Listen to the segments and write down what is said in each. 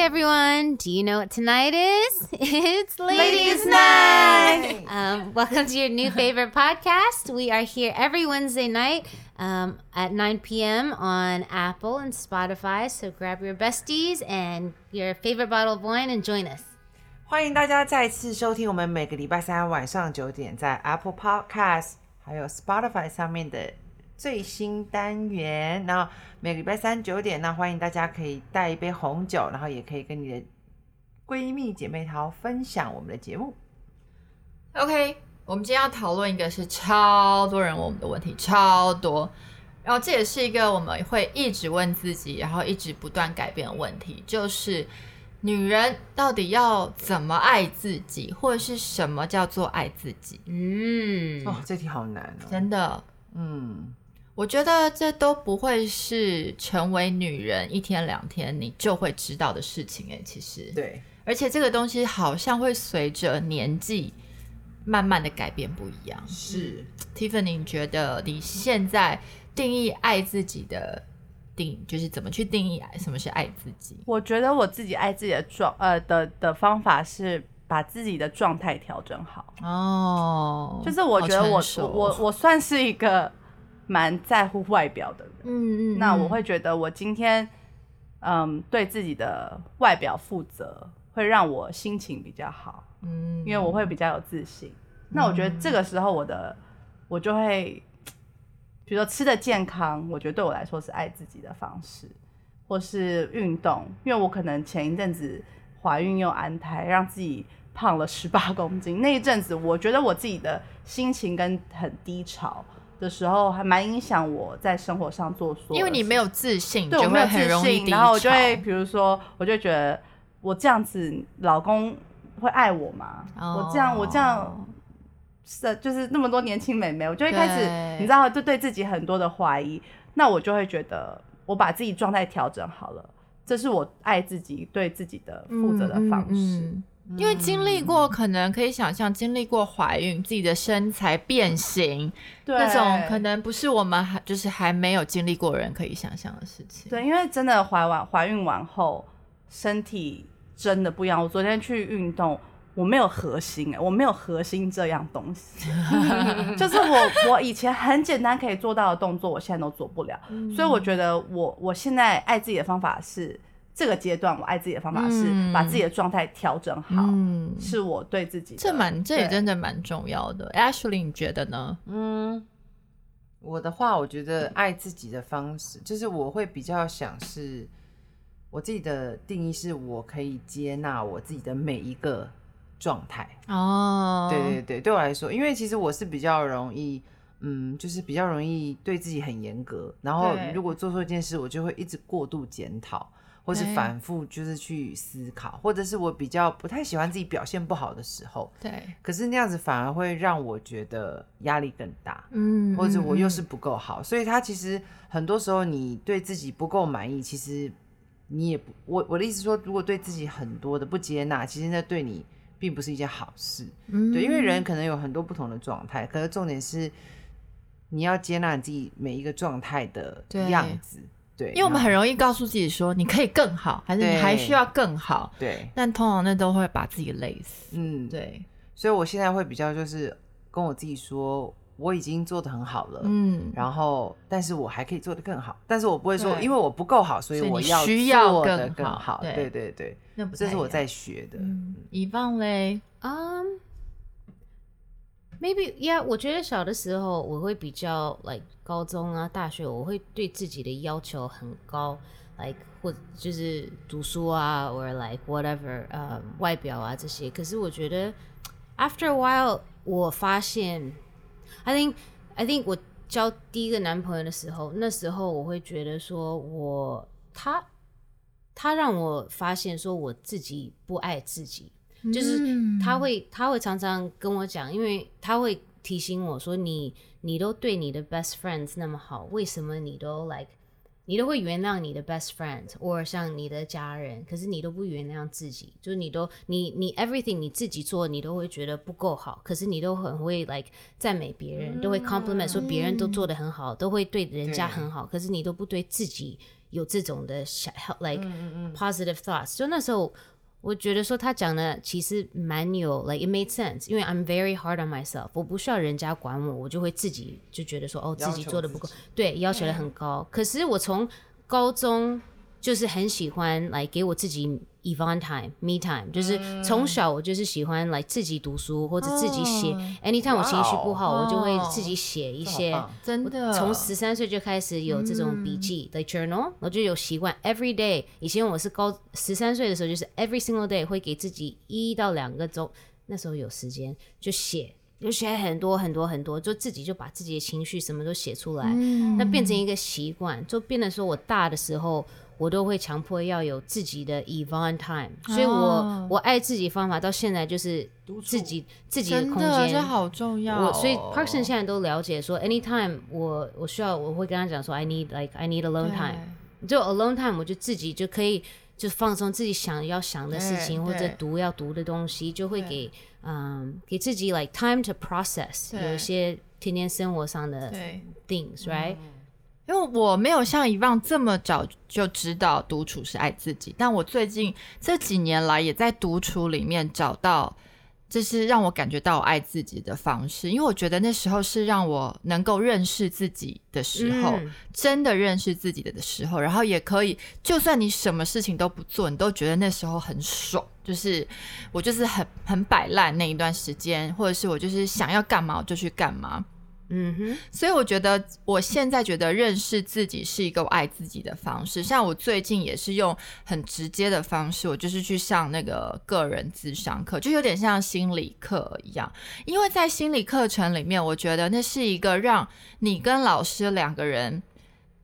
Hi everyone. Do you know what tonight is? It's Ladies' Night. Um, welcome to your new favorite podcast. We are here every Wednesday night um, at 9 p.m. on Apple and Spotify. So grab your besties and your favorite bottle of wine and join us. 欢迎大家再次收听我们每个礼拜三晚上九点在 Apple Podcast 还有 Spotify 上面的 最新单元。然后每个礼拜三九点那，欢迎大家可以带一杯红酒，然后也可以跟你的闺蜜姐妹淘分享我们的节目。OK，我们今天要讨论一个是超多人问我们的问题，超多。然后这也是一个我们会一直问自己，然后一直不断改变的问题，就是女人到底要怎么爱自己，或者是什么叫做爱自己？Mm. 哦，这题好难哦。真的，嗯，我觉得这都不会是成为女人一天两天你就会知道的事情哎，其实，对，而且这个东西好像会随着年纪慢慢的改变不一样。是。Tiffany，你觉得你现在定义爱自己的定，就是怎么去定义爱？什么是爱自己？我觉得我自己爱自己的状呃的的方法是把自己的状态调整好，哦，就是我觉得我我我算是一个蛮在乎外表的人，嗯嗯，那我会觉得我今天嗯对自己的外表负责，会让我心情比较好，嗯，因为我会比较有自信。那我觉得这个时候我的我就会，比如说吃的健康，我觉得对我来说是爱自己的方式，或是运动，因为我可能前一阵子怀孕又安胎，让自己胖了十八公斤，那一阵子我觉得我自己的心情跟很低潮的时候，还蛮影响我在生活上做因为你没有自信，对我没有自信，然后我就会，比如说，我就觉得我这样子，老公会爱我吗？我这样，我这样是就是那么多年轻美眉，我就会开始，你知道，就对自己很多的怀疑。那我就会觉得，我把自己状态调整好了，这是我爱自己、对自己的负责的方式。嗯嗯因为经历过，可能可以想象，经历过怀孕，自己的身材变形，对，那种可能不是我们还就是还没有经历过人可以想象的事情。对，因为真的怀完怀孕完后，身体真的不一样。我昨天去运动，我没有核心哎、我没有核心这样东西，就是我我以前很简单可以做到的动作，我现在都做不了。所以我觉得我我现在爱自己的方法是这个阶段，我爱自己的方法是嗯。把自己的状态调整好，嗯，是我对自己的。这蛮这也真的蛮重要的。Ashley，你觉得呢？嗯，我的话，我觉得爱自己的方式，就是我会比较想是，我自己的定义是我可以接纳我自己的每一个状态。哦，对对对，对我来说，因为其实我是比较容易，嗯，就是比较容易对自己很严格，然后如果做错一件事，我就会一直过度检讨，或是反复就是去思考，或者是我比较不太喜欢自己表现不好的时候，对，可是那样子反而会让我觉得压力更大。嗯或者我又是嗯不够好，所以他其实很多时候你对自己不够满意，其实你也不我我的意思说，如果对自己很多的不接纳，其实那对你并不是一件好事。嗯对，因为人可能有很多不同的状态，可是重点是你要接纳你自己每一个状态的样子。对，因为我们很容易告诉自己说你可以更好，还是你对。还需要更好，对，但通常那都会把自己累死。嗯，对，所以我现在会比较就是跟我自己说，我已经做的很好了。嗯，然后，但是我还可以做得更好，但是我不会说，因为我不够好，所以我要需要做的更好。对。对对对，那不太一样这是我在学的。嗯，以放嘞，Um, maybe yeah，我觉得小的时候我会比较 like 高中啊、大学，我会对自己的要求很高，like 或就是读书啊，or like whatever，呃、外表啊这些。可是我觉得 after a while，我发现，I think I think 我交第一个男朋友的时候，那时候我会觉得说我他他让我发现说我自己不爱自己。就是嗯。他会他会常常跟我讲，因为他会提醒我说你你都对你的 best friends 那么好，为什么你都 like 你都会原谅你的 best friend，或像你的家人，可是你都不原谅自己，就是你都你你 everything 你自己做，你都会觉得不够好，可是你都很会 like 赞美别人，都会 compliment 说别人都做的很好，都会对人家很好，可是你都不对自己有这种的想，like 嗯。positive thoughts。就那时候，我觉得说他讲的其实蛮有，like it made sense。因为 I'm very hard on myself，我不需要人家管我，我就会自己就觉得说，哦，自己做的不够，对，要求的很高。可是我从高中就是很喜欢来给我自己 Evon time、me time，就是从小我就是喜欢来自己读书或者自己写。Anytime 我情绪不好，我就会自己写一些。真的从十三岁就开始有这种笔记的 journal，我就有习惯 every day。以前我是高十三岁的时候，就是 every single day 会给自己一到两个钟，那时候有时间就写，就写很多很多很多，就自己就把自己的情绪什么都写出来，那变成一个习惯，就变得说我大的时候。我都会强迫要有自己的 Evon time，所以我、哦。我爱自己方法到现在就是自己自己的空间这间，好重。要、哦。我所以 Parkson 现在都了解说，anytime 我我需要我会跟他讲说，I need like I need alone time，就 alone time 我就自己就可以就放松自己想要想的事情或者读要读的东西，就会给嗯给自己 like time to process 有一些天天生活上的。things，right？因为我没有像以往这么早就知道独处是爱自己，但我最近这几年来也在独处里面找到，这是让我感觉到我爱自己的方式。因为我觉得那时候是让我能够认识自己的时候，嗯真的认识自己的时候，然后也可以，就算你什么事情都不做，你都觉得那时候很爽。就是我就是很很摆烂那一段时间，或者是我就是想要干嘛我就去干嘛。嗯哼，所以我觉得我现在觉得认识自己是一个爱自己的方式。像我最近也是用很直接的方式，我就是去上那个个人智商课，就有点像心理课一样。因为在心理课程里面，我觉得那是一个让你跟老师两个人。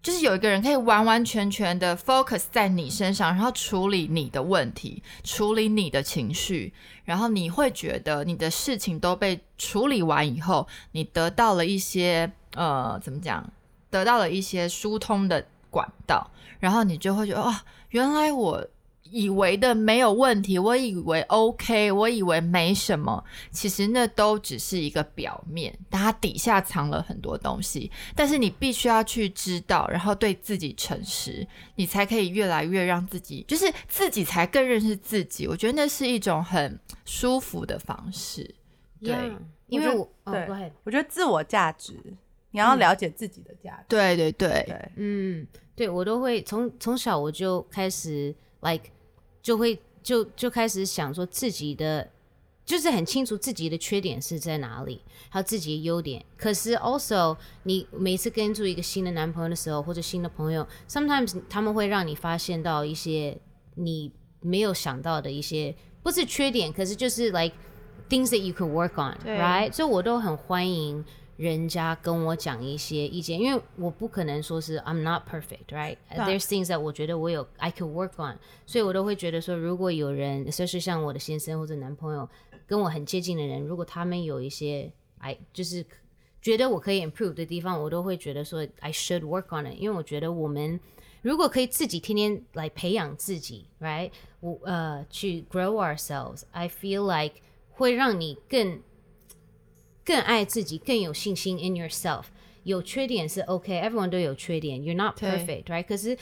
就是有一个人可以完完全全的 focus 在你身上，然后处理你的问题，处理你的情绪，然后你会觉得你的事情都被处理完以后，你得到了一些呃，怎么讲？得到了一些疏通的管道，然后你就会觉得哇，原来我以为的没有问题，我以为 OK，我以为没什么，其实那都只是一个表面，但它底下藏了很多东西。但是你必须要去知道，然后对自己诚实，你才可以越来越让自己，就是自己才更认识自己。我觉得那是一种很舒服的方式。对 Yeah，因为我对我觉得自我价值，你要了解自己的价值。对对对，对，嗯，对我都会从从小我就开始 like 就会就就开始想说自己的，就是很清楚自己的缺点是在哪里，还有自己的优点。可是 also 你每次跟住一个新的男朋友的时候，或者新的朋友，sometimes 他们会让你发现到一些你没有想到的一些，不是缺点，可是就是 like things that you could work on，right？所以我都很欢迎人家跟我讲一些意见，因为我不可能说是 I'm not perfect, right? There's things that 我觉得我有 I could work on，所以我都会觉得说，如果有人，就是像我的先生或者男朋友跟我很接近的人，如果他们有一些 I 就是觉得我可以 improve 的地方，我都会觉得说 I should work on it，因为我觉得我们如果可以自己天天来培养自己，right？我呃去 grow ourselves，I feel like 会让你更更爱自己，更有信心 in yourself。有缺点是 OK，everyone、都有缺点，You're not perfect，right？可是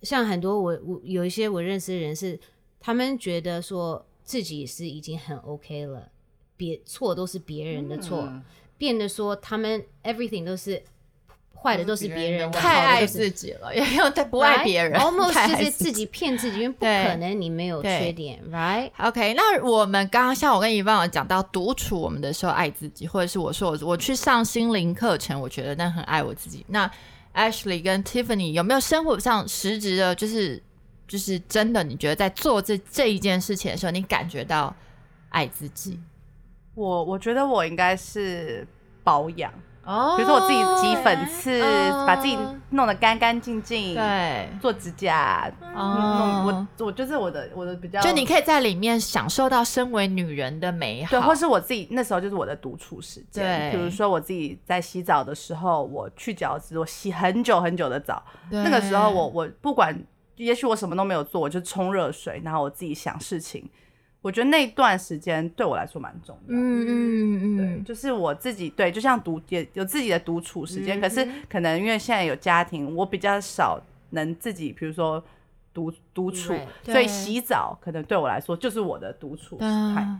像很多我我有一些我认识的人是，他们觉得说自己是已经很 OK 了，别错都是别人的错，嗯变得说他们 everything 都是坏的都是别人的，太爱好的都是自己了，也有太不爱别人 太爱就是自己骗自己，因为不可能你没有缺点，right？OK，那我们刚刚像我跟伊万有讲到独处我们的时候爱自己，或者是我说我我去上心灵课程，我觉得那很爱我自己。那 Ashley 跟 Tiffany 有没有生活上实质的，就是就是真的，你觉得在做这这一件事情的时候，你感觉到爱自己？我我觉得我应该是保养，哦比如说我自己挤粉刺，哦。把自己弄得干干净净，对，做指甲，哦弄我我就是我的我的比较，就你可以在里面享受到身为女人的美好，对，或是我自己那时候就是我的独处时间，对。比如说我自己在洗澡的时候，我去角质，我洗很久很久的澡，对。那个时候我我不管，也许我什么都没有做，我就冲热水，然后我自己想事情，我觉得那段时间对我来说蛮重要的。嗯嗯对，嗯，就是我自己对，就像独也有自己的独处时间，可是嗯可能因为现在有家庭，我比较少能自己，比如说独独处所以洗澡可能对我来说就是我的独处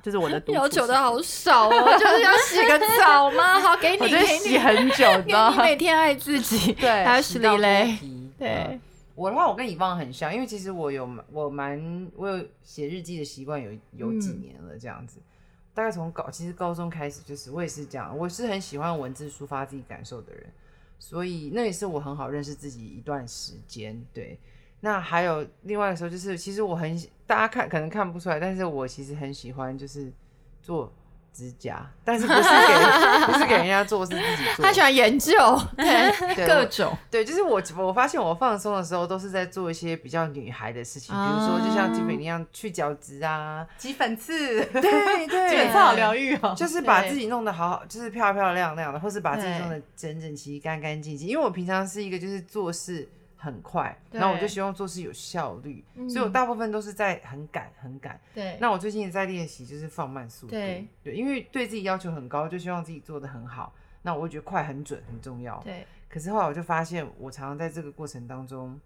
就是我的独处要求的好少哦，就是要洗个澡吗？好，给你，洗很久，你知道 吗？你每天爱自己。对洗到 Ashley 嘞对嗯我的话，我跟以方很像，因为其实我有我蛮我有写日记的习惯，有有几嗯年了这样子。大概从高其实高中开始，就是我也是这样，我是很喜欢文字抒发自己感受的人，所以那也是我很好认识自己一段时间。对，那还有另外的时候，就是其实我很大家看可能看不出来，但是我其实很喜欢就是做指甲，但是不是给不是给人家做，是自己做。他喜欢研究，对对 各种，对，就是我我发现我放松的时候都是在做一些比较女孩的事情，比如说就像啊 Tiffany 一样去角质啊，挤粉刺，对对。挤粉刺好疗愈哦。就是把自己弄得好好，就是漂漂亮亮的，或是把自己弄得整整齐、干干净净。因为我平常是一个就是做事很快，对然后我就希望做事有效率，所以我嗯大部分都是在很赶很赶。对，那我最近也在练习，就是放慢速度。对对，因为对自己要求很高，就希望自己做的很好。那我会觉得快很准很重要。对可是后来我就发现，我常常在这个过程当中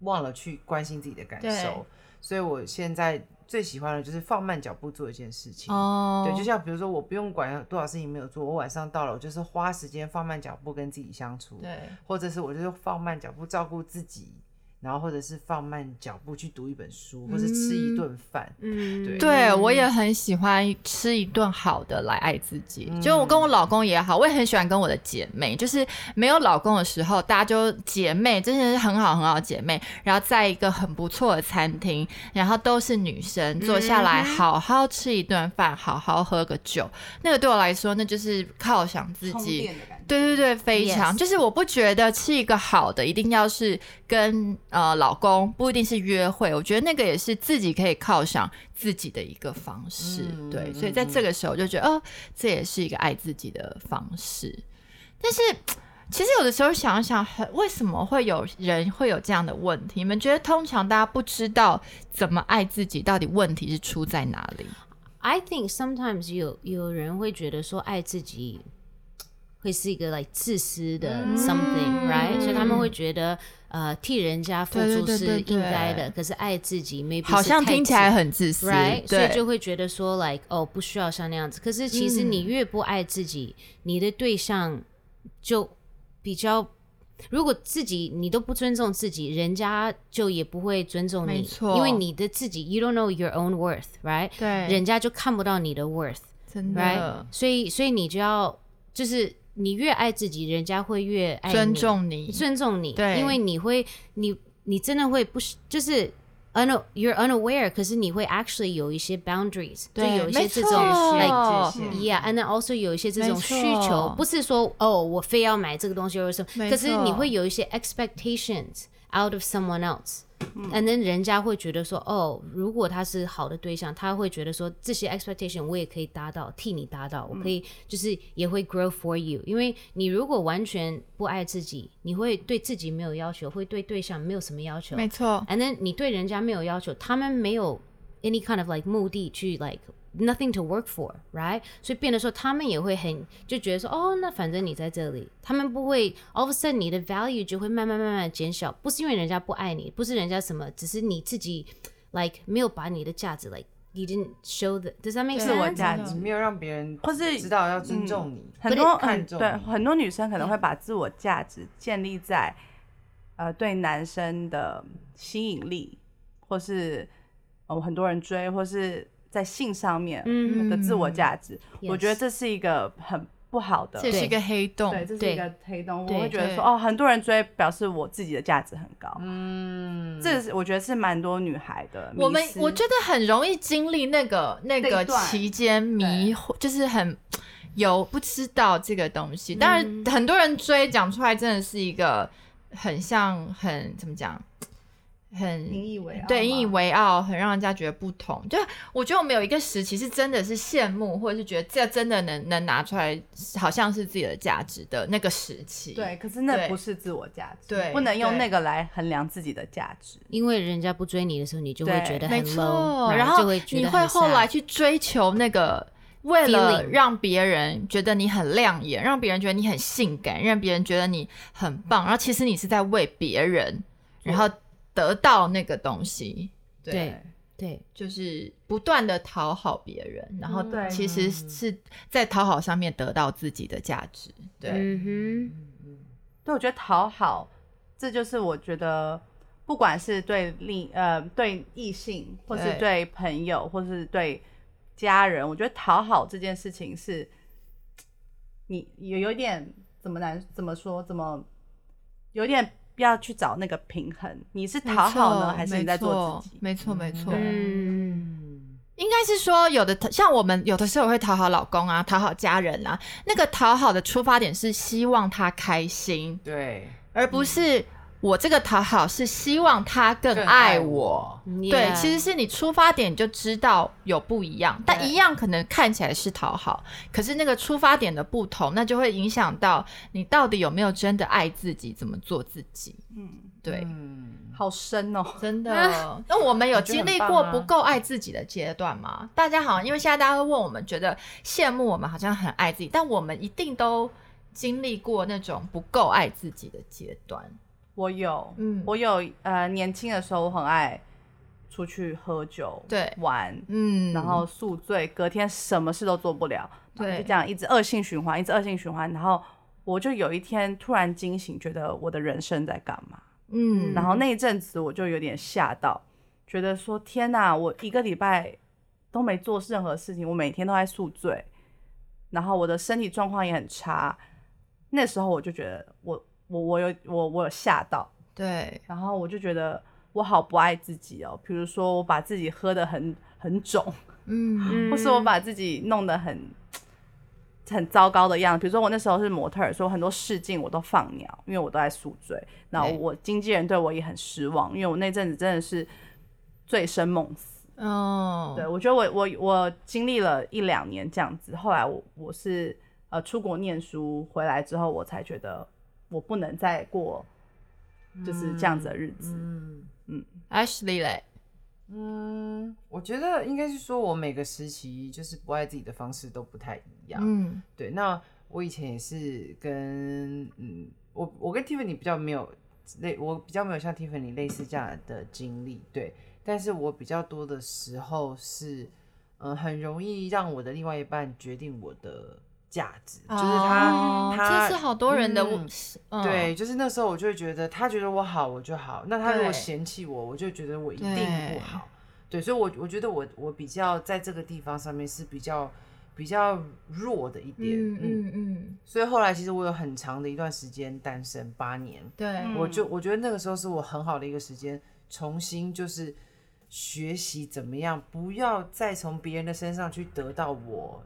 忘了去关心自己的感受，所以我现在最喜欢的就是放慢脚步做一件事情。哦，对，就像比如说，我不用管多少事情没有做，我晚上到了，我就是花时间放慢脚步跟自己相处，对或者是我就是放慢脚步照顾自己，然后或者是放慢脚步去读一本书，或是吃一顿饭。嗯，对对，我也很喜欢吃一顿好的来爱自己。嗯就我跟我老公也好，我也很喜欢跟我的姐妹，就是没有老公的时候，大家就姐妹，真的是很好很好的姐妹，然后在一个很不错的餐厅，然后都是女生，坐下来好好吃一顿饭，好好喝个酒，那个对我来说，那就是犒赏自己。对对对，非常 Yes 就是我不觉得吃一个好的一定要是跟呃老公，不一定是约会，我觉得那个也是自己可以犒赏自己的一个方式。嗯对，嗯所以在这个时候就觉得，哦，这也是一个爱自己的方式。但是其实有的时候想想，很为什么会有人会有这样的问题？你们觉得通常大家不知道怎么爱自己，到底问题是出在哪里？I think sometimes 有有人会觉得说爱自己会是一个 like 自私的嗯 something，right？、所以他们会觉得呃替人家付出是对对对应该的，可是爱自己 maybe 好像听起来很自私 right，所以就会觉得说，like 哦，不需要像那样子。可是其实你越不爱自己，你的对象就比较，如果自己你都不尊重自己，人家就也不会尊重你，没错因为你的自己，you don't know your own worth，right？对人家就看不到你的 worth，right？真的所以，所以你就要就是你越爱自己，人家会越爱你尊重你，尊重你，对。因为你会，你你真的会不是就是 un you're unaware，可是你会 actually 有一些 boundaries，就对有一些这种 like yeah，and then also 有一些这种需求，不是说哦我非要买这个东西或者什么，可是你会有一些 expectations out of someone else。嗯 And then 人家会觉得说，哦，如果他是好的对象，他会觉得说这些 expectation 我也可以达到，替你达到，我可嗯以就是也会 grow for you。因为你如果完全不爱自己，你会对自己没有要求，会对对象没有什么要求。没错，And then 你对人家没有要求，他们没有 any kind of like 目的去 like nothing to work for，right？所以变得说他们也会很就觉得说，哦，那反正你在这里，他们不会 all of a sudden 你的 value 就会慢慢慢慢减小，不是因为人家不爱你，不是人家什么，只是你自己 like 没有把你的价值 like you didn't show the does that make 对我 sense？价值没有让别人或是知道要尊重你，很多看重嗯对很多女生可能会把自我价值建立在呃对男生的吸引力，或是哦很多人追，或是在性上面嗯的自我价值。我觉得这是一个很不好的。这是一个黑洞，对，这是一个黑洞。我会觉得说，哦，很多人追，表示我自己的价值很高。嗯，这是我觉得是蛮多女孩的。我们我觉得很容易经历那个那个期间迷惑，就是很有不知道这个东西。当然，很多人追讲出来，真的是一个很像很怎么讲，很引以为傲，对，引以为傲，很让人家觉得不同。就我觉得我们有一个时期是真的是羡慕，或者是觉得这真的能能拿出来，好像是自己的价值的那个时期。对，可是那不是自我价值，对不能用那个来衡量自己的价值。因为人家不追你的时候，你就会觉得很 low，然然后就会觉得很你会后来去追求那个，为了让别人觉得你很亮眼，让别人觉得你很性感，让别人觉得你很棒，然后其实你是在为别人然后得到那个东西。对。对，就是不断的讨好别人，然后对。其实是在讨好上面得到自己的价值。对，嗯哼。对，我觉得讨好，这就是我觉得，不管是对另呃对异性，或是对对朋友，或是对家人，我觉得讨好这件事情是，你有有点怎么难怎么说怎么，有点要去找那个平衡，你是讨好呢，还是你在做自己？没错，没错。嗯，嗯，应该是说，有的像我们有的时候会讨好老公啊，讨好家人啊，那个讨好的出发点是希望他开心，对，而不是我这个讨好是希望他更更爱爱我。嗯对其实是你出发点就知道有不一样，但一样可能看起来是讨好，可是那个出发点的不同，那就会影响到你到底有没有真的爱自己，怎么做自己。嗯，对，嗯，好深哦。真的。那我们有经历过不够爱自己的阶段吗？大家好像因为现在大家会问我们，觉得羡慕我们好像很爱自己，但我们一定都经历过那种不够爱自己的阶段。我有，嗯我有，呃，年轻的时候我很爱出去喝酒，对玩，嗯然后宿醉，隔天什么事都做不了，对就这样一直恶性循环，一直恶性循环，然后我就有一天突然惊醒，觉得我的人生在干嘛？嗯然后那一阵子我就有点吓到，觉得说天哪，我一个礼拜都没做任何事情，我每天都在宿醉，然后我的身体状况也很差。那时候我就觉得我我我有我我有吓到，对，然后我就觉得我好不爱自己哦。比如说我把自己喝得很很肿，嗯 或是我把自己弄得很很糟糕的样子。比如说我那时候是模特儿，所以很多试镜我都放鸟，因为我都在宿醉。然后我经纪人对我也很失望，因为我那阵子真的是醉生梦死。哦，对我觉得我我我经历了一两年这样子，后来我我是呃出国念书回来之后，我才觉得我不能再过就是这样子的日子。嗯嗯 Ashley 嘞，嗯，我觉得应该是说，我每个时期就是不爱自己的方式都不太一样。嗯对，那我以前也是跟嗯，我我跟 Tiffany 比较没有类，我比较没有像 Tiffany 类似这样的经历，对。但是我比较多的时候是，嗯、很容易让我的另外一半决定我的价值，就是他、哦他这是好多人的嗯嗯对，就是那时候我就会觉得他觉得我好，我就好。那他如果嫌弃我，我就觉得我一定不好。对，所以我我觉得我我比较在这个地方上面是比较比较弱的一点。嗯嗯嗯，所以后来其实我有很长的一段时间单身八年，对，嗯我就我觉得那个时候是我很好的一个时间，重新就是学习怎么样，不要再从别人的身上去得到我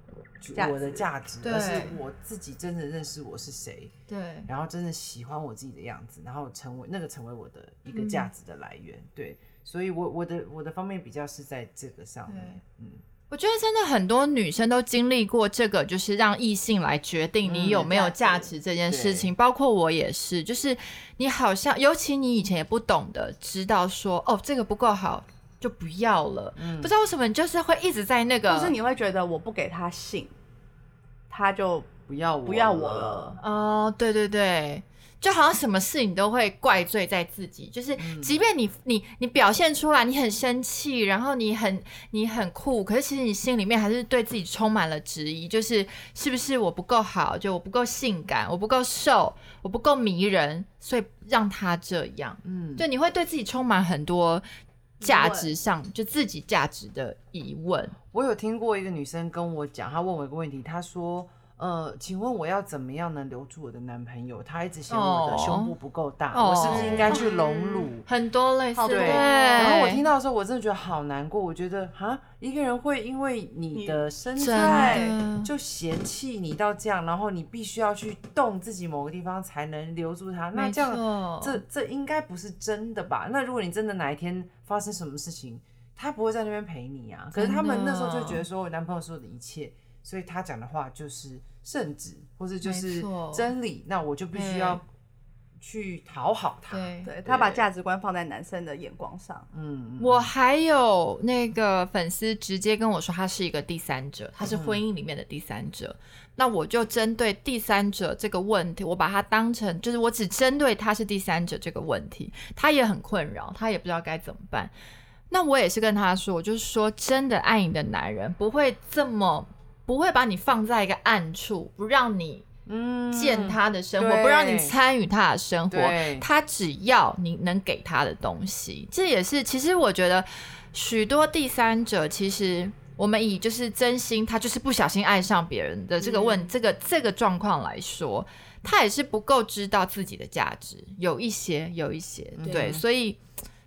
我的价值，对。而是我自己真的认识我是谁。对，然后真的喜欢我自己的样子，然后成为那个成为我的一个价值的来源，对，所以我我的我的方面比较是在这个上面，嗯，我觉得真的很多女生都经历过这个，就是让异性来决定你有没有价值。这件事情，包括我也是，就是你好像，尤其你以前也不懂得知道说，哦，这个不够好就不要了，嗯。不知道为什么你就是会一直在那个，就是你会觉得我不给他信，他就不要我不要我了。哦，对对对，就好像什么事你都会怪罪在自己，就是即便你你你表现出来你很生气，然后你很你很酷，可是其实你心里面还是对自己充满了质疑，就是是不是我不够好，就我不够性感，我不够瘦，我不够迷人，所以让他这样，嗯，就，你会对自己充满很多价值上就自己价值的疑问，我有听过一个女生跟我讲，她问我一个问题，她说。呃，请问我要怎么样能留住我的男朋友？他一直嫌我的哦胸部不够大，哦我是不是应该去隆乳？很多类似对，然后我听到的时候，我真的觉得好难过。我觉得哈，一个人会因为你的身材就嫌弃你到这样，然后你必须要去动自己某个地方才能留住他，那这样这这应该不是真的吧？那如果你真的哪一天发生什么事情，他不会在那边陪你啊。可是他们那时候就觉得说，我男朋友说的一切，所以他讲的话就是圣旨，或者就是真理，那我就必须要去讨好他。对对他把价值观放在男生的眼光上，嗯，我还有那个粉丝直接跟我说，他是一个第三者，他是婚姻里面的第三者。那我就针对第三者这个问题，我把他当成就是我只针对他是第三者这个问题，他也很困扰，他也不知道该怎么办。那我也是跟他说，我就是说，真的爱你的男人不会这么不会把你放在一个暗处，不让你嗯。见他的生活，对不让你参与他的生活，他只要你能给他的东西，这也是其实我觉得许多第三者其实。我们以就是真心，他就是不小心爱上别人的这个问、这个这个状况来说，他也是不够知道自己的价值，有一些有一些。对，所以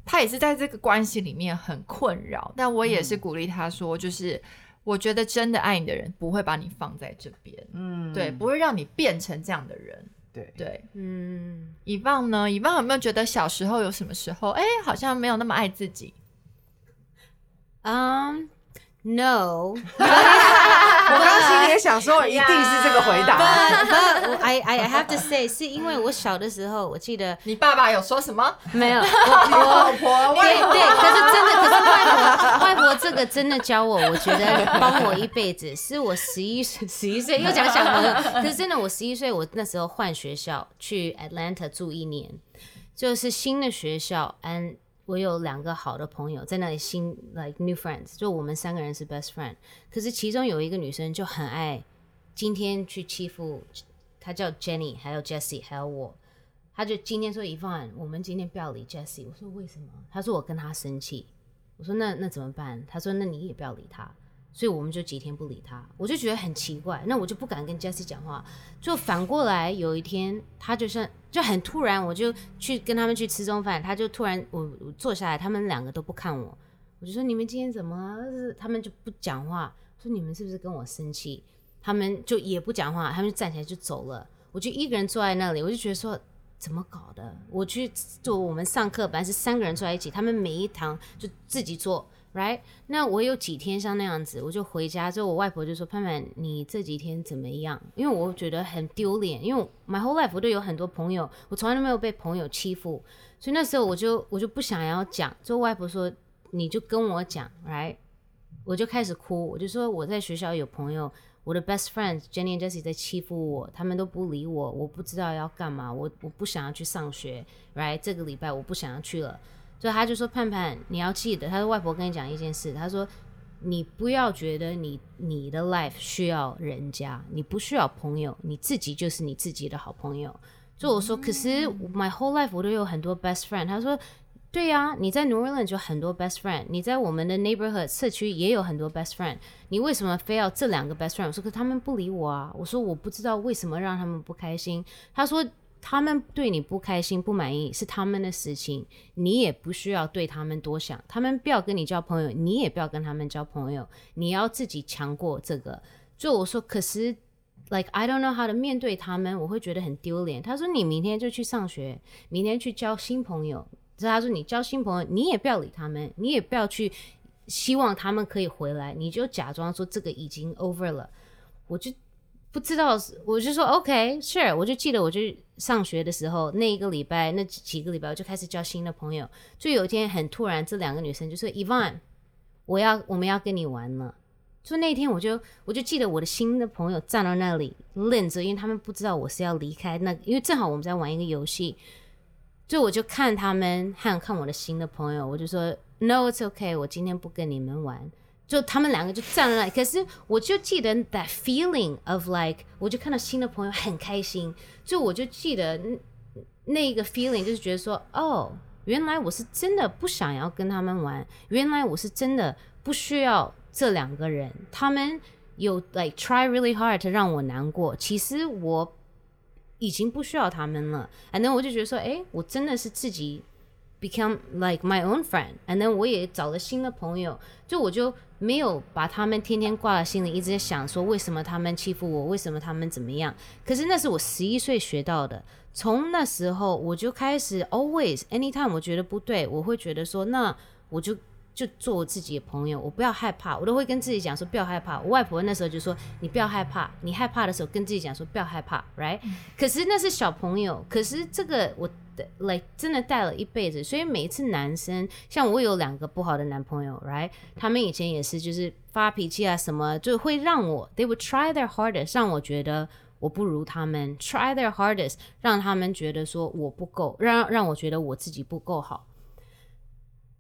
他也是在这个关系里面很困扰。但我也是鼓励他说，就是我觉得真的爱你的人不会把你放在这边，嗯对，不会让你变成这样的人。对对，嗯，以望呢？以望有没有觉得小时候有什么时候，哎、好像没有那么爱自己？嗯、no，我刚刚心里也想说，一定是这个回答。but but I I have to say，是因为我小的时候，我记得你爸爸有说什么？没有 我我婆对对，可是真的，可是外婆 外婆这个真的教我，我觉得帮我一辈子。是我十一岁，十一岁又讲小朋友，可是真的，我十一岁，我那时候换学校去 Atlanta 住一年，就是新的学校，and 我有两个好的朋友在那里新 like new friends，就我们三个人是 best friend。可是其中有一个女生就很爱今天去欺负，她叫 Jenny，还有 Jessie，还有我。她就今天说一万，我们今天不要理 Jessie。我说为什么？她说我跟她生气。我说那那怎么办？她说那你也不要理她。所以我们就几天不理他。我就觉得很奇怪，那我就不敢跟 Jesse 讲话。就反过来，有一天他就像就很突然，我就去跟他们去吃中饭，他就突然我我坐下来，他们两个都不看我。我就说你们今天怎么了？他们就不讲话。说你们是不是跟我生气？他们就也不讲话，他们就站起来就走了。我就一个人坐在那里，我就觉得说怎么搞的？我去做我们上课本来是三个人坐在一起，他们每一堂就自己做，right？那我有几天像那样子，我就回家之后，我外婆就说：“潘潘，你这几天怎么样？”因为我觉得很丢脸，因为 my whole life 我都有很多朋友，我从来都没有被朋友欺负，所以那时候我就我就不想要讲。之后外婆说：“你就跟我讲，right？” 我就开始哭，我就说我在学校有朋友，我的 best friends Jenny and Jessie 在欺负我，他们都不理我，我不知道要干嘛，我我不想要去上学，right？这个礼拜我不想要去了，所以他就说盼盼你要记得，他说外婆跟你讲一件事，他说你不要觉得你你的 life 需要人家，你不需要朋友，你自己就是你自己的好朋友。就我说，可是 my whole life 我都有很多 best friend，他说。对呀、你在 New Orleans 就很多 best friend，你在我们的 neighborhood 社区也有很多 best friend，你为什么非要这两个 best friend？我说可他们不理我啊，我说我不知道为什么让他们不开心。他说他们对你不开心不满意是他们的事情，你也不需要对他们多想，他们不要跟你交朋友，你也不要跟他们交朋友，你要自己强过这个。就我说可是。Like I don't know how to 面对他们，我会觉得很丢脸。他说你明天就去上学，明天去交新朋友。所以他说你交新朋友，你也不要理他们，你也不要去希望他们可以回来，你就假装说这个已经 over 了。我就不知道，我就说 OK，sure，我就记得我就上学的时候那一个礼拜，那几个礼拜我就开始交新的朋友。就有一天很突然，这两个女生就说 Evan，我要我们要跟你玩了。就那天我就我就记得我的新的朋友站到那里愣着，因为他们不知道我是要离开那，因为正好我们在玩一个游戏。就我就看他们还有看我的新的朋友，我就说 No, it's okay，我今天不跟你们玩。就他们两个就站在那，可是我就记得 that feeling of like，我就看到新的朋友很开心，就我就记得那个 feeling 就是觉得说，哦，原来我是真的不想要跟他们玩，原来我是真的不需要这两个人，他们有 like try really hard 让我难过，其实我。已经不需要他们了。And then 我就觉得说，哎，我真的是自己 become like my own friend。And then 我也找了新的朋友，就我就没有把他们天天挂在心里，一直在想说为什么他们欺负我，为什么他们怎么样。可是那是我十一岁学到的，从那时候我就开始 always anytime 我觉得不对，我会觉得说，那我就就做我自己的朋友，我不要害怕，我都会跟自己讲说不要害怕。我外婆那时候就说你不要害怕，你害怕的时候跟自己讲说不要害怕，right？、可是那是小朋友，可是这个我的 like 真的带了一辈子，所以每一次男生，像我有两个不好的男朋友，right？他们以前也是就是发脾气啊什么，就会让我 they would try their hardest 让我觉得。我不如他们，try their hardest，让他们觉得说我不够，让让我觉得我自己不够好。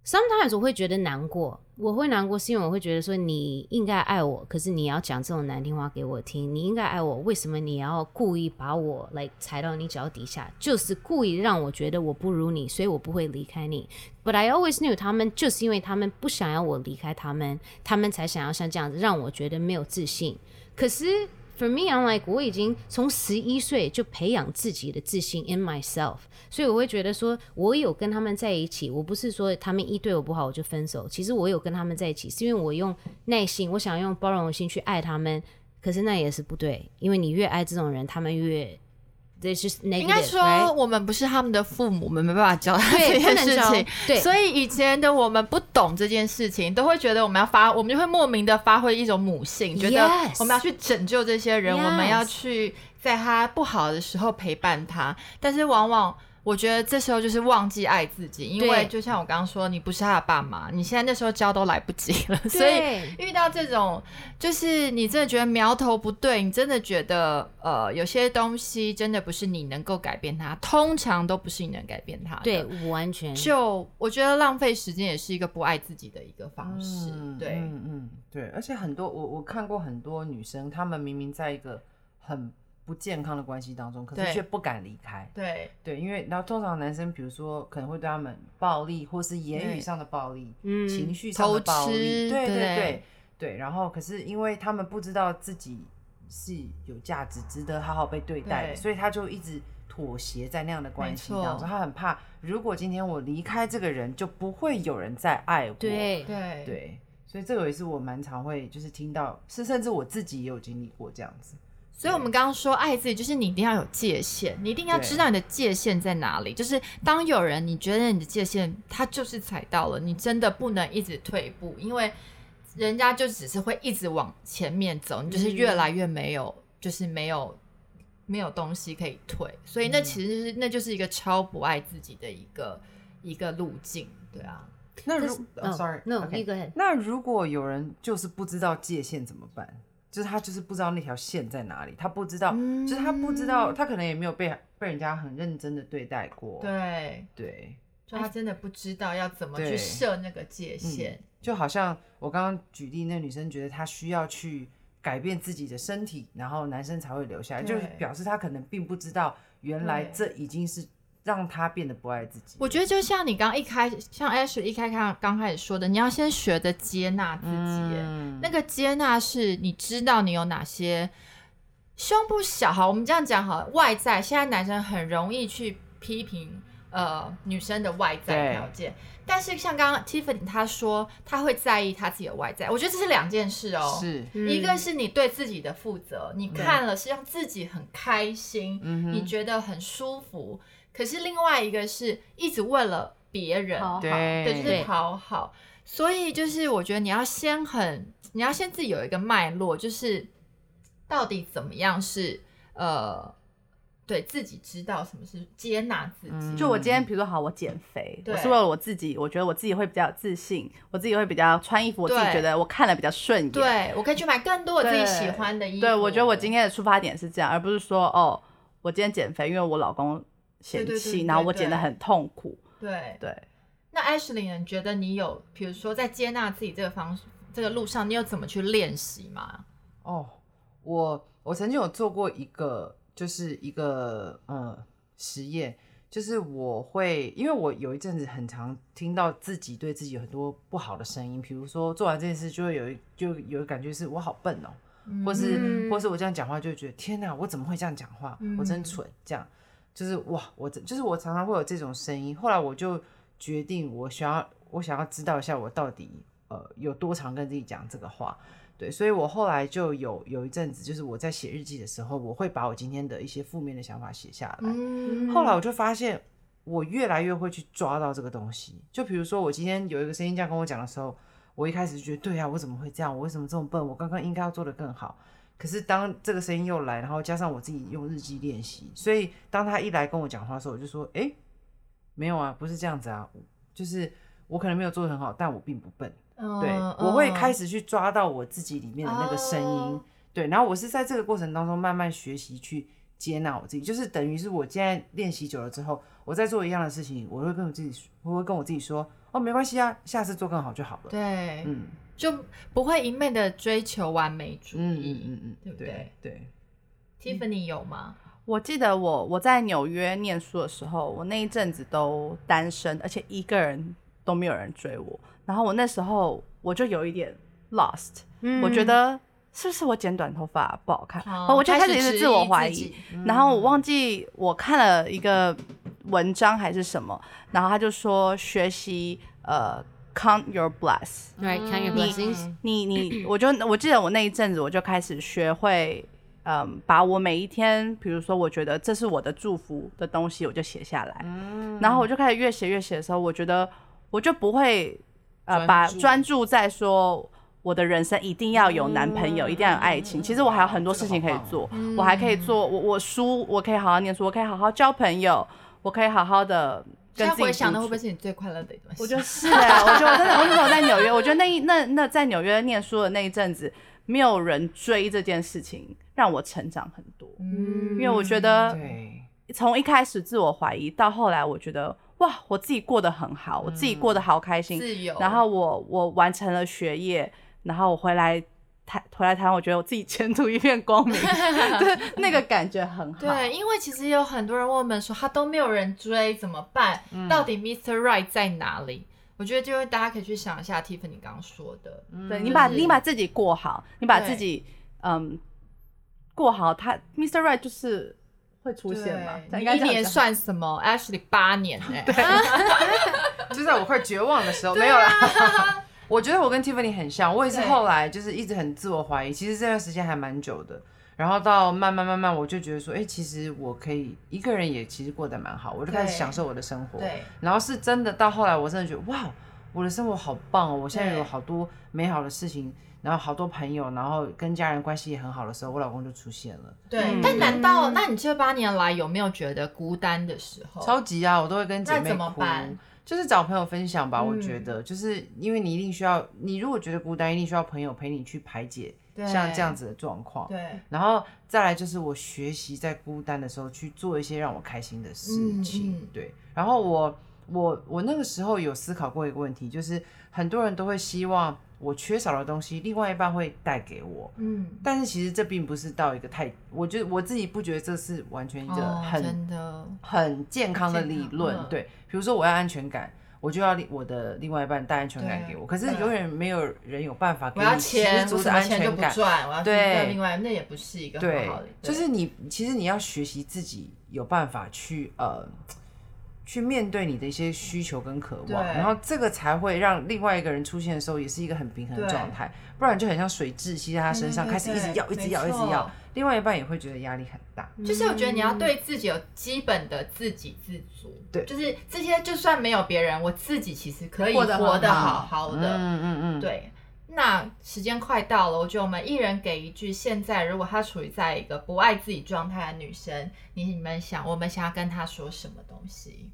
Sometimes 我会觉得难过，我会难过是因为我会觉得说你应该爱我，可是你要讲这种难听话给我听。你应该爱我，为什么你要故意把我来踩到你脚底下？就是故意让我觉得我不如你，所以我不会离开你。But I always knew 他们就是因为他们不想要我离开他们，他们才想要像这样子让我觉得没有自信。可是 For me, I'm like 我已经从十一岁就培养自己的自信 in myself，所以我会觉得说，我有跟他们在一起，我不是说他们一对我不好我就分手。其实我有跟他们在一起，是因为我用耐心，我想用包容心去爱他们。可是那也是不对，因为你越爱这种人，他们越 this just negative。应该说，我们不是他们的父母，我们没办法教他这件事情。对所以以前的我们不懂这件事情，都会觉得我们要发，我们就会莫名的发挥一种母性，觉得我们要去拯救这些人我们要去在他不好的时候陪伴他。但是往往我觉得这时候就是忘记爱自己，因为就像我刚刚说，你不是他的爸妈，你现在那时候教都来不及了，所以遇到这种，就是你真的觉得苗头不对，你真的觉得呃，有些东西真的不是你能够改变它，通常都不是你能改变它的。对，完全就我觉得浪费时间也是一个不爱自己的一个方式。嗯对，嗯嗯，对，而且很多我我看过很多女生，她们明明在一个很不健康的关系当中，可是对却不敢离开。对，对，因为然后通常男生，比如说可能会对他们暴力，或是言语上的暴力，嗯情绪上的暴力，对对对对对。然后可是因为他们不知道自己是有价值、值得好好被对待的，所以他就一直妥协在那样的关系当中。他很怕，如果今天我离开这个人，就不会有人再爱我。对对，对，所以这个也是我蛮常会就是听到，是甚至我自己也有经历过这样子。所以，我们刚刚说爱自己，就是你一定要有界限，你一定要知道你的界限在哪里。就是当有人你觉得你的界限他就是踩到了，你真的不能一直退步，因为人家就只是会一直往前面走，你就是越来越没有，就是没有没有东西可以退。所以那其实是、那就是一个超不爱自己的一个一个路径，对啊。那如可是哦 sorry，no，OK 你 go ahead 那如果有人就是不知道界限怎么办？就是他就是不知道那条线在哪里，他不知道，就是他不知道，他可能也没有被被人家很认真的对待过。对，对，就他真的不知道要怎么去设那个界限。就好像我刚刚举例，那女生觉得她需要去改变自己的身体，然后男生才会留下来，就是表示他可能并不知道原来这已经是让他变得不爱自己。我觉得就像你刚一开始，像 Ash 一开开刚开始说的，你要先学着接纳自己。嗯那个接纳是你知道你有哪些胸部小，好，我们这样讲好了，外在现在男生很容易去批评呃女生的外在对条件，但是像刚刚 Tiffany 她说她会在意她自己的外在，我觉得这是两件事哦。是，一个是你对自己的负责，你看了是让自己很开心，嗯你觉得很舒服。可是另外一个是一直为了别人，好好对对，就是讨好。所以就是我觉得你要先很，你要先自己有一个脉络，就是到底怎么样是呃，对自己知道什么是接纳自己。嗯就我今天，比如说好，我减肥，我是为了我自己，我觉得我自己会比较有自信，我自己会比较穿衣服，我自己觉得我看了比较顺眼。对我可以去买更多我自己喜欢的衣服。对，我觉得我今天的出发点是这样，而不是说哦，我今天减肥，因为我老公嫌弃，对对对对然后我对减得很痛苦。对。对，那 Ashley？你觉得你有，比如说在接纳自己这个方这个路上，你有怎么去练习吗？哦，我我曾经有做过一个，就是一个呃实验，就是我会，因为我有一阵子很常听到自己对自己有很多不好的声音，比如说做完这件事就会有一就有一感觉是我好笨哦，或是、嗯或是我这样讲话就会觉得天哪，我怎么会这样讲话？我真蠢，这样就是哇，我真就是我常常会有这种声音。后来我就决定，我想要我想要知道一下我到底呃有多常跟自己讲这个话。对，所以我后来就有有一阵子，就是我在写日记的时候，我会把我今天的一些负面的想法写下来。嗯后来我就发现，我越来越会去抓到这个东西。就比如说，我今天有一个声音这样跟我讲的时候，我一开始就觉得，对啊，我怎么会这样？我为什么这么笨？我刚刚应该要做得更好。可是当这个声音又来，然后加上我自己用日记练习，所以当他一来跟我讲话的时候，我就说，哎，没有啊，不是这样子啊，就是我可能没有做的很好，但我并不笨。对，我会开始去抓到我自己里面的那个声音。对，然后我是在这个过程当中慢慢学习去接纳我自己，就是等于是我现在练习久了之后，我在做一样的事情，我会跟我自己，我会跟我自己说，哦，没关系啊，下次做更好就好了。对，嗯就不会一昧的追求完美主嗯义。嗯嗯嗯，对不对对，Tiffany 有吗？我记得我我在纽约念书的时候，我那一阵子都单身，而且一个人都没有人追我。然后我那时候我就有一点 lost，、我觉得是不是我剪短头发不好看？哦我就开始一直自我怀疑。然后我忘记我看了一个文章还是什么，然后他就说学习呃 count your bless，right？count your blessings 你你，我就我记得我那一阵子我就开始学会，嗯，把我每一天，比如说我觉得这是我的祝福的东西，我就写下来，嗯。然后我就开始越写越写的时候，我觉得我就不会呃把专注。在说我的人生一定要有男朋友，一定要有爱情。其实我还有很多事情可以做，我还可以做我我书，我可以好好念书，我可以好好交朋友，我可以好好的现在回想的会不会是你最快乐的一段时间？我觉得是哎、我觉得我真的，我那时候在纽约，我觉得那一那那在纽约念书的那一阵子，没有人追这件事情，让我成长很多。嗯因为我觉得，从一开始自我怀疑，到后来我觉得哇，我自己过得很好，我自己过得好开心，自由，然后我我完成了学业，然后我回来台回来台湾，我觉得我自己前途一片光明，对那个感觉很好。对，因为其实有很多人问我们说，他都没有人追，怎么办？嗯到底 Mr. Right 在哪里？我觉得就是大家可以去想一下 Tiffany 刚刚说的，对你把你把自己过好，你把自己嗯过好，他 Mr. Right 就是会出现嘛？一年算什么？Actually 八年 呢、就在我快绝望的时候，没有啦。我觉得我跟 Tiffany 很像，我也是对后来就是一直很自我怀疑，其实这段时间还蛮久的。然后到慢慢慢慢，我就觉得说，哎、其实我可以一个人也其实过得蛮好，我就开始享受我的生活。对，然后是真的到后来，我真的觉得哇，我的生活好棒哦！我现在有好多美好的事情，然后好多朋友，然后跟家人关系也很好的时候，我老公就出现了。对。嗯但难道，那你这八年来有没有觉得孤单的时候？超级啊，我都会跟姐那怎么妹哭办，就是找朋友分享吧。我嗯觉得，就是因为你一定需要，你如果觉得孤单，一定需要朋友陪你去排解对像这样子的状况。对，然后再来就是我学习在孤单的时候去做一些让我开心的事情，嗯嗯对。然后我我我那个时候有思考过一个问题，就是很多人都会希望我缺少的东西，另外一半会带给我。嗯，但是其实这并不是到一个太，我觉得我自己不觉得这是完全一个哦，很、很健康的理论。对，比如说我要安全感，我就要我的另外一半带安全感对给我。可是永远没有人有办法给你十足的安全感。不赚，我要对另外，那也不是一个很对好的，，就是你其实你要学习自己有办法去呃去面对你的一些需求跟渴望，然后这个才会让另外一个人出现的时候也是一个很平衡的状态，不然就很像水窒息在他身上，开始一直要，一直要，一直要，另外一半也会觉得压力很大。就是我觉得你要对自己有基本的自给自足，对。就是这些就算没有别人，我自己其实可以活得好好的。嗯嗯嗯，对，那时间快到了，我觉得我们一人给一句。现在如果她处于在一个不爱自己状态的女生，你你们想，我们想要跟她说什么东西？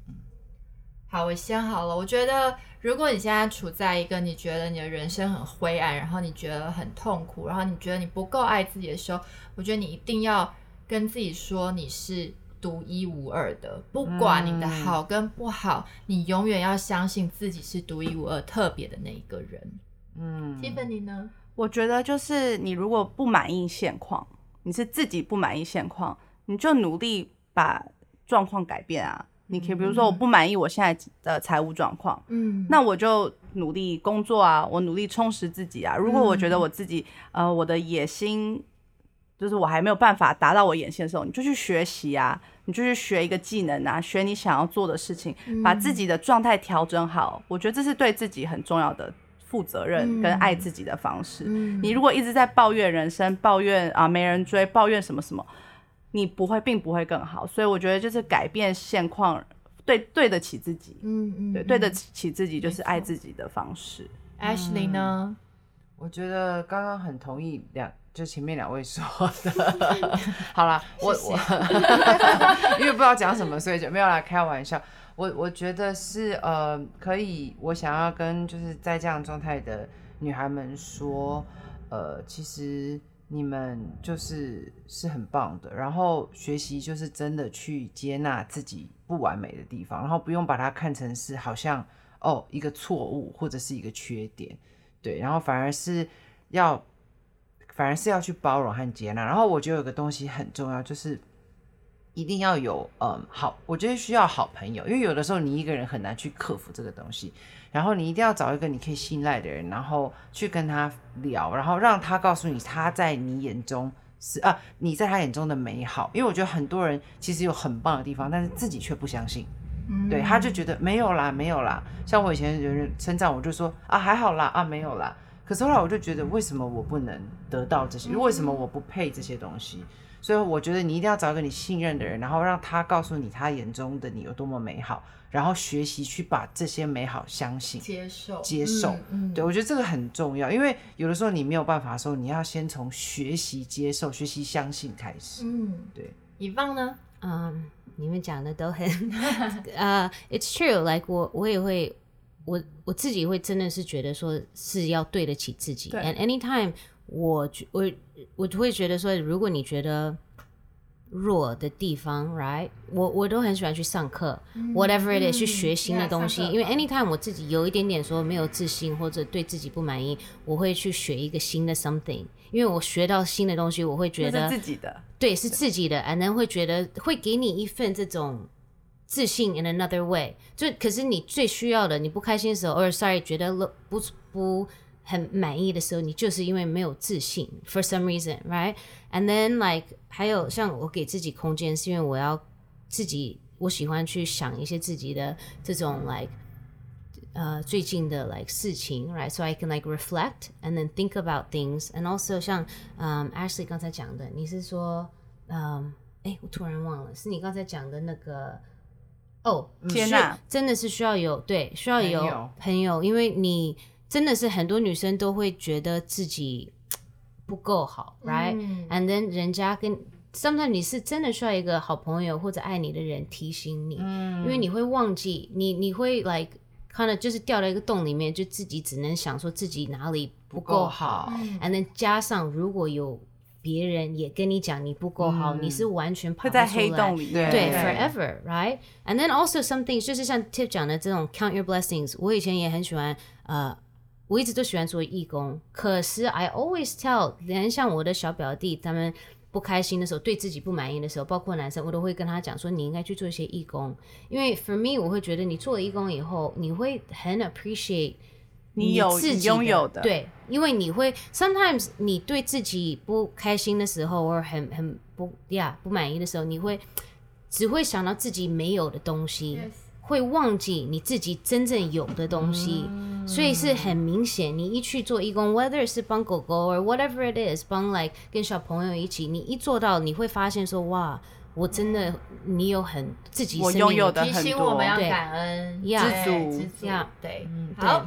好，我先好了。我觉得，如果你现在处在一个你觉得你的人生很灰暗，然后你觉得很痛苦，然后你觉得你不够爱自己的时候，我觉得你一定要跟自己说你是独一无二的，不管你的好跟不好，你永远要相信自己是独一无二、特别的那一个人。嗯 Tiffany 呢？我觉得就是你如果不满意现况，你是自己不满意现况，你就努力把状况改变啊。你可以比如说我不满意我现在的财务状况，嗯，那我就努力工作啊，我努力充实自己啊。如果我觉得我自己呃我的野心就是我还没有办法达到我眼线的时候，你就去学习啊，你就去学一个技能啊，学你想要做的事情，把自己的状态调整好。我觉得这是对自己很重要的负责任跟爱自己的方式。嗯你如果一直在抱怨人生，抱怨啊没人追，抱怨什么什么，你不会并不会更好。所以我觉得就是改变现况对对得起自己，嗯嗯对对得起自己就是爱自己的方式。Ashley 呢？我觉得刚刚很同意两，就前面两位说的。好啦，我我 因为不知道讲什么，所以就没有来开玩笑。我我觉得是呃，可以，我想要跟就是在这样状态的女孩们说，呃，其实你们就是是很棒的，然后学习就是真的去接纳自己不完美的地方，然后不用把它看成是好像哦一个错误或者是一个缺点。对，然后反而是要，反而是要去包容和接纳。然后我觉得有个东西很重要，就是一定要有嗯好，我觉得需要好朋友，因为有的时候你一个人很难去克服这个东西。然后你一定要找一个你可以信赖的人，然后去跟他聊，然后让他告诉你他在你眼中是啊，你在他眼中的美好。因为我觉得很多人其实有很棒的地方，但是自己却不相信。对，他就觉得没有啦，没有啦。像我以前有人称赞我，就说啊还好啦，啊没有啦。可是后来我就觉得，为什么我不能得到这些？为什么我不配这些东西？所以我觉得你一定要找一个你信任的人，然后让他告诉你他眼中的你有多么美好，然后学习去把这些美好相信、接受接受。嗯嗯对我觉得这个很重要，因为有的时候你没有办法的时候，你要先从学习接受、学习相信开始。嗯，对，以放呢？嗯，你们讲的都很 呃、i t s true，like 我我也会，我我自己会真的是觉得说是要对得起自己，and anytime 我觉我我就会觉得说，如果你觉得弱的地方，right，我我都很喜欢去上课、w h a t e v e r it is，、去学新的东西，因为 anytime 我自己有一点点说没有自信或者对自己不满意，我会去学一个新的 something，因为我学到新的东西，我会觉得是自己的，对，是自己的，and then 会觉得会给你一份这种自信 in another way。就可是你最需要的，你不开心的时候，or sorry 觉得不不很满意的时候，你就是因为没有自信，for some reason，right？And then like 还有像我给自己空间，是因为我要自己，我喜欢去想一些自己的这种 like。呃，最近的 like 事情，right？So I can like reflect and then think about things, and also 像嗯、Ashley 刚才讲的，你是说嗯，哎，我突然忘了，是你刚才讲的那个哦，是接纳真的是需要有对，需要有朋友朋友，因为你 真的是很多女生都会觉得自己 不够好，right？嗯 and then 人家跟 sometimes 你是真的需要一个好朋友或者爱你的人提醒你，因为你会忘记，你你会 like 看了就是掉到一个洞里面，就自己只能想说自己哪里不够好，and then 加上如果有别人也跟你讲你不够好，你是完全跑会在黑洞里面。对。对，forever, right? And then also something 就是像 Tip 讲的这种 count your blessings，我以前也很喜欢，呃，我一直都喜欢做义工，可是 I always tell，连像我的小表弟他们。不开心的时候，对自己不满意的时候，包括男生，我都会跟他讲说，你应该去做一些义工，因为 for me，我会觉得你做了义工以后，你会很 appreciate 你有自己拥有的对，因为你会 sometimes 你对自己不开心的时候，或者很很不呀不满意的时候，你会只会想到自己没有的东西 Yes 会忘记你自己真正有的东西，所以是很明显。你一去做义工，whether 是帮狗狗 or whatever it is，帮 like 跟小朋友一起，你一做到，你会发现说哇，我真的你有很自己我生命拥有的提很多醒我们要感恩，呀对知足知足对好。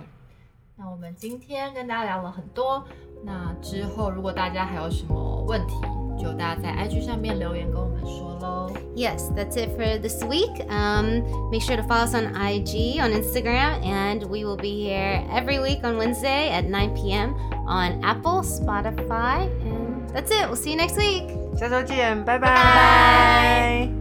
那我们今天跟大家聊了很多，那之后如果大家还有什么问题，就大家在 IG 上面留言跟我们说喽。 Yes, that's it for this week. Um, make sure to follow us on IG, on Instagram, and we will be here every week on Wednesday at 9 p.m. on Apple, Spotify, and that's it. We'll see you next week. 下周见，拜拜拜